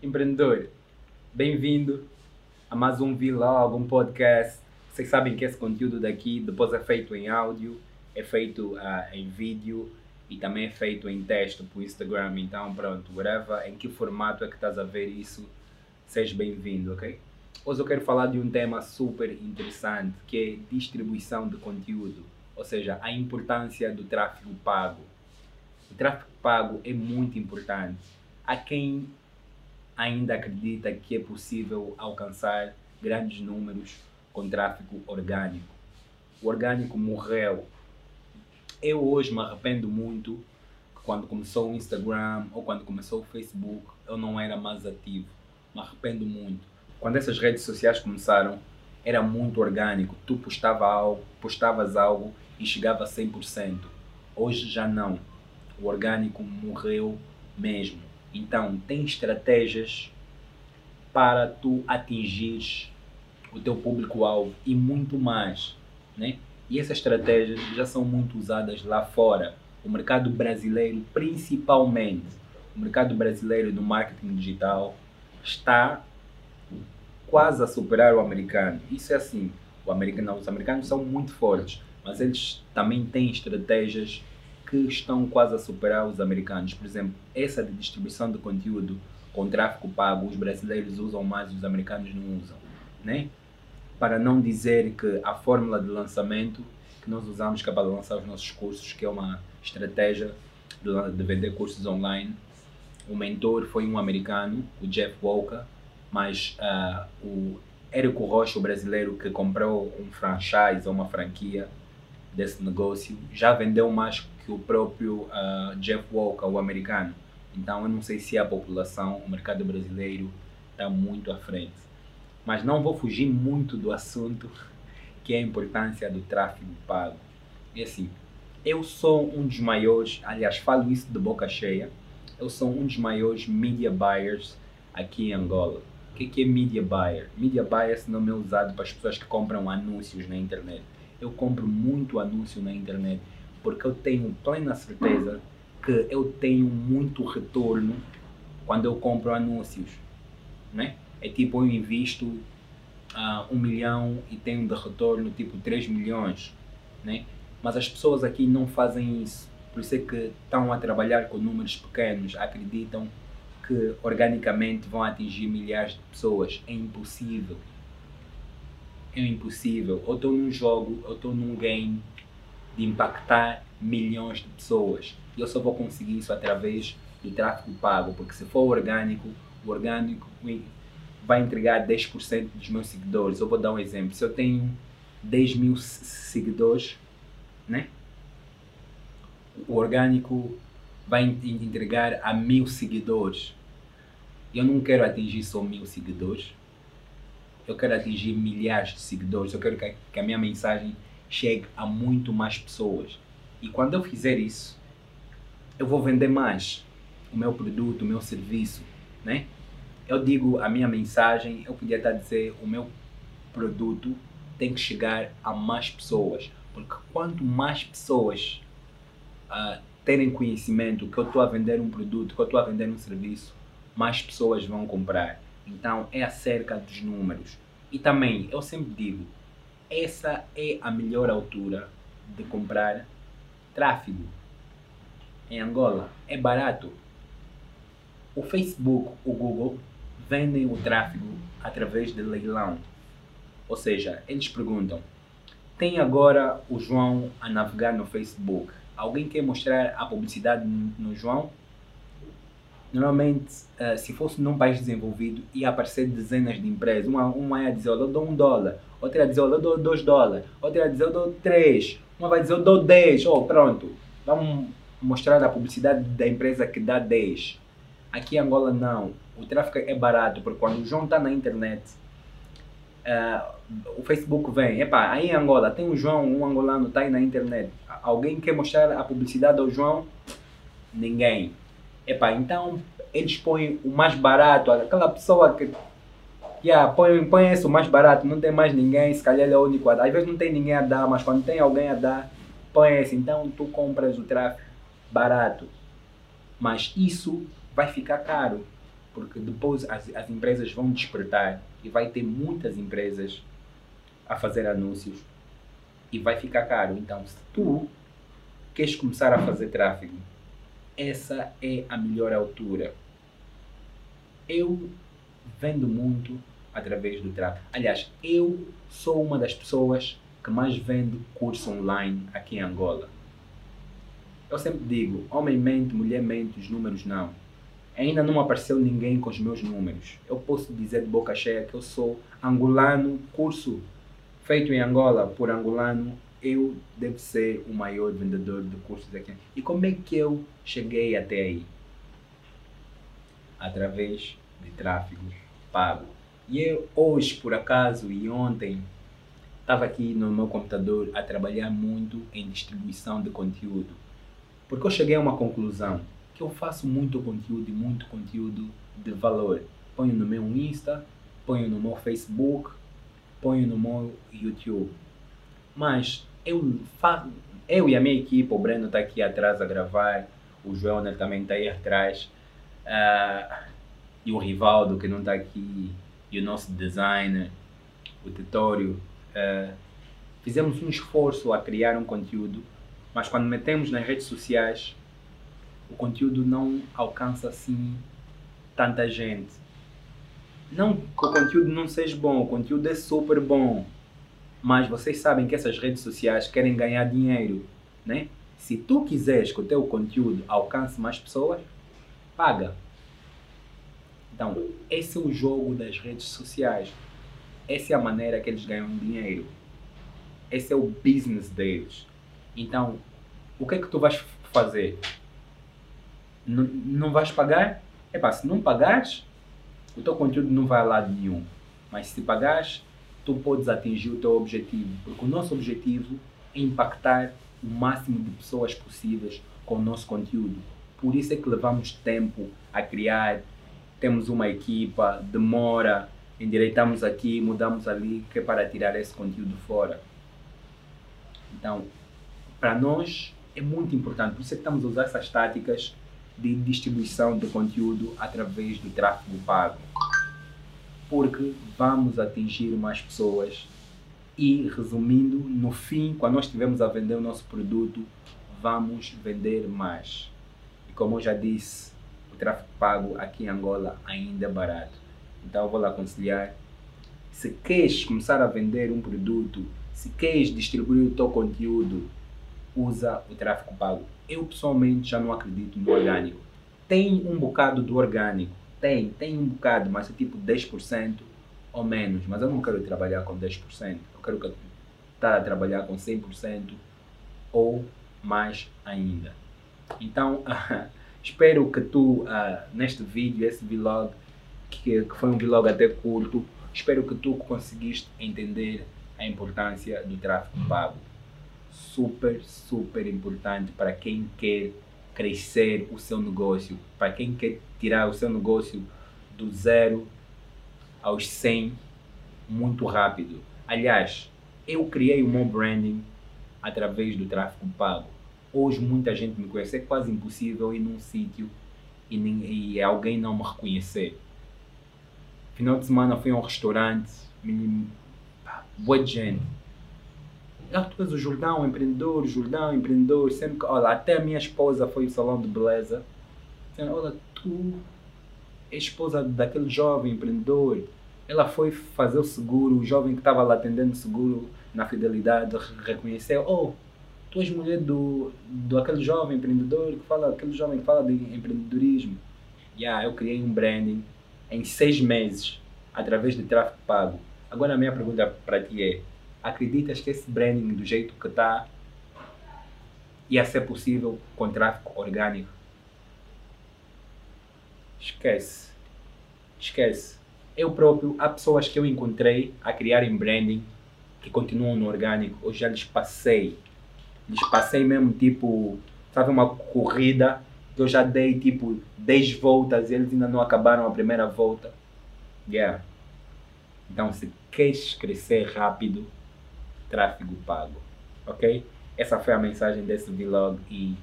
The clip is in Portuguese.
Empreendedor, bem-vindo a mais um vlog, um podcast. Vocês sabem que esse conteúdo daqui depois é feito em áudio, é feito uh, em vídeo e também é feito em texto para o Instagram. Então, pronto, whatever, em que formato é que estás a ver isso, seja bem-vindo, ok? Hoje eu quero falar de um tema super interessante que é distribuição de conteúdo, ou seja, a importância do tráfego pago. O tráfego pago é muito importante. Há quem ainda acredita que é possível alcançar grandes números com tráfego orgânico. O orgânico morreu. Eu hoje me arrependo muito que quando começou o Instagram ou quando começou o Facebook eu não era mais ativo. Me arrependo muito. Quando essas redes sociais começaram, era muito orgânico. Tu postava algo, postavas algo e chegava a 100%. Hoje já não. O orgânico morreu mesmo. Então, tem estratégias para tu atingir o teu público-alvo e muito mais, né? E essas estratégias já são muito usadas lá fora. O mercado brasileiro, principalmente, o mercado brasileiro no marketing digital está quase a superar o americano. Isso é assim, o americano, os americanos são muito fortes, mas eles também têm estratégias que estão quase a superar os americanos. Por exemplo, essa de distribuição de conteúdo com tráfego pago, os brasileiros usam mais, os americanos não usam, né? Para não dizer que a fórmula de lançamento que nós usamos que é para lançar os nossos cursos, que é uma estratégia de, de vender cursos online, o mentor foi um americano, o Jeff Walker, mas uh, o Érico Rocha, o brasileiro que comprou um franchise ou uma franquia desse negócio, já vendeu mais que o próprio uh, Jeff Walker, o americano. Então eu não sei se a população, o mercado brasileiro está muito à frente. Mas não vou fugir muito do assunto, que é a importância do tráfego pago. E assim, eu sou um dos maiores, aliás, falo isso de boca cheia, eu sou um dos maiores media buyers aqui em Angola. O que é media buyer? Media buyer esse nome é usado para as pessoas que compram anúncios na internet. Eu compro muito anúncio na internet porque eu tenho plena certeza que eu tenho muito retorno quando eu compro anúncios, né? É tipo, eu invisto uh, um milhão e tenho de retorno tipo 3 milhões, né? Mas as pessoas aqui não fazem isso, por isso é que estão a trabalhar com números pequenos, acreditam que organicamente vão atingir milhares de pessoas. É impossível. É impossível. Eu estou num jogo, eu estou num game de impactar milhões de pessoas. E eu só vou conseguir isso através do tráfego pago, porque se for orgânico, o orgânico vai entregar 10% dos meus seguidores. Eu vou dar um exemplo. Se eu tenho 10 mil seguidores, né? o orgânico vai entregar a mil seguidores. Eu não quero atingir só mil seguidores. Eu quero atingir milhares de seguidores. Eu quero que a minha mensagem chegue a muito mais pessoas. E quando eu fizer isso, eu vou vender mais o meu produto, o meu serviço, né? Eu digo a minha mensagem, eu podia estar a dizer o meu produto tem que chegar a mais pessoas, porque quanto mais pessoas uh, terem conhecimento que eu estou a vender um produto, que eu estou a vender um serviço, mais pessoas vão comprar. Então é acerca dos números. E também, eu sempre digo, essa é a melhor altura de comprar tráfego. Em Angola é barato. O Facebook, o Google vendem o tráfego através de leilão. Ou seja, eles perguntam: tem agora o João a navegar no Facebook. Alguém quer mostrar a publicidade no João? Normalmente, uh, se fosse num país desenvolvido, ia aparecer dezenas de empresas. Uma, uma ia dizer, eu dou um dólar. Outra ia dizer, eu dou dois dólares. Outra ia dizer, eu dou três. Uma vai dizer, eu dou dez. Oh, pronto. Vamos mostrar a publicidade da empresa que dá dez. Aqui em Angola, não. O tráfego é barato, porque quando o João está na internet, uh, o Facebook vem. Epá, aí em Angola tem um João, um angolano está aí na internet. Alguém quer mostrar a publicidade ao João? Ninguém. Epá, então eles põem o mais barato, aquela pessoa que yeah, põe, põe esse o mais barato, não tem mais ninguém, se calhar ele é o único a dar. Às vezes não tem ninguém a dar, mas quando tem alguém a dar, põe esse. Então tu compras o tráfego barato. Mas isso vai ficar caro. porque depois as, as empresas vão despertar e vai ter muitas empresas a fazer anúncios e vai ficar caro. Então, se tu queres começar a fazer tráfego, essa é a melhor altura. Eu vendo muito através do tráfego. Aliás, eu sou uma das pessoas que mais vende curso online aqui em Angola. Eu sempre digo, homem mente, mulher mente, os números não. Ainda não apareceu ninguém com os meus números. Eu posso dizer de boca cheia que eu sou angolano, curso feito em Angola por angolano, eu devo ser o maior vendedor de cursos aqui. E como é que eu cheguei até aí? Através de tráfego pago. E eu hoje, por acaso, e ontem, estava aqui no meu computador a trabalhar muito em distribuição de conteúdo. Porque eu cheguei a uma conclusão que eu faço muito conteúdo e muito conteúdo de valor. Ponho no meu Insta, ponho no meu Facebook, ponho no meu YouTube. Mas eu eu e a minha equipe, o Breno está aqui atrás a gravar, o João também está aí atrás, uh, e o Rivaldo que não está aqui, e o nosso designer, o Titório. Uh, fizemos um esforço a criar um conteúdo, mas quando metemos nas redes sociais, o conteúdo não alcança assim tanta gente. Não que o conteúdo não seja bom, o conteúdo é super bom. Mas vocês sabem que essas redes sociais querem ganhar dinheiro, né? Se tu quiseres que o teu conteúdo alcance mais pessoas, paga. Então, esse é o jogo das redes sociais. Essa é a maneira que eles ganham dinheiro. Esse é o business deles. Então, o que é que tu vais fazer? N não vais pagar? Epá, se não pagares, o teu conteúdo não vai a lado nenhum. Mas se pagares, tu podes atingir o teu objetivo. Porque o nosso objetivo é impactar o máximo de pessoas possíveis com o nosso conteúdo. Por isso é que levamos tempo a criar, temos uma equipa, demora, endireitamos aqui, mudamos ali, que é para tirar esse conteúdo fora. Então, para nós é muito importante, por isso é que estamos a usar essas táticas de distribuição de conteúdo através do tráfego pago. Porque vamos atingir mais pessoas e, resumindo, no fim, quando nós estivermos a vender o nosso produto, vamos vender mais. E como eu já disse, o tráfego pago aqui em Angola ainda é barato. Então eu vou lhe aconselhar, se queres começar a vender um produto, se queres distribuir o teu conteúdo, usa o tráfego pago eu pessoalmente já não acredito no orgânico. Tem um bocado do orgânico, tem, tem um bocado, mas é tipo 10% ou menos. Mas eu não quero trabalhar com 10%, eu quero estar tá a trabalhar com 100% ou mais ainda. Então, espero que tu, uh, neste vídeo, esse vlog, que, que foi um vlog até curto, espero que tu conseguiste entender a importância do tráfego pago super, super importante para quem quer crescer o seu negócio, para quem quer tirar o seu negócio do zero aos 100 muito rápido. Aliás, eu criei o meu branding através do tráfego pago. Hoje muita gente me conhece, é quase impossível ir num sítio e, e alguém não me reconhecer. Final de semana fui a um restaurante, boa gente ah, tu és o Jordão, empreendedor, Jordão, empreendedor, sempre que, olha, até a minha esposa foi ao salão de beleza, dizendo, olha, tu és esposa daquele jovem empreendedor, ela foi fazer o seguro, o jovem que estava lá atendendo o seguro na fidelidade reconheceu, oh, tu és mulher do, do aquele jovem empreendedor que fala, aquele jovem que fala de empreendedorismo. Yeah, eu criei um branding em seis meses, através de tráfego pago. Agora a minha pergunta para ti é, acreditas que esse branding do jeito que está ia ser possível com tráfego orgânico? Esquece. Esquece. Eu próprio, há pessoas que eu encontrei a criarem branding que continuam no orgânico. Eu já lhes passei. Lhes passei mesmo, tipo, sabe, uma corrida que eu já dei, tipo, 10 voltas e eles ainda não acabaram a primeira volta. Yeah. Então, se queres crescer rápido, tráfego pago. Ok? Essa foi a mensagem desse vlog e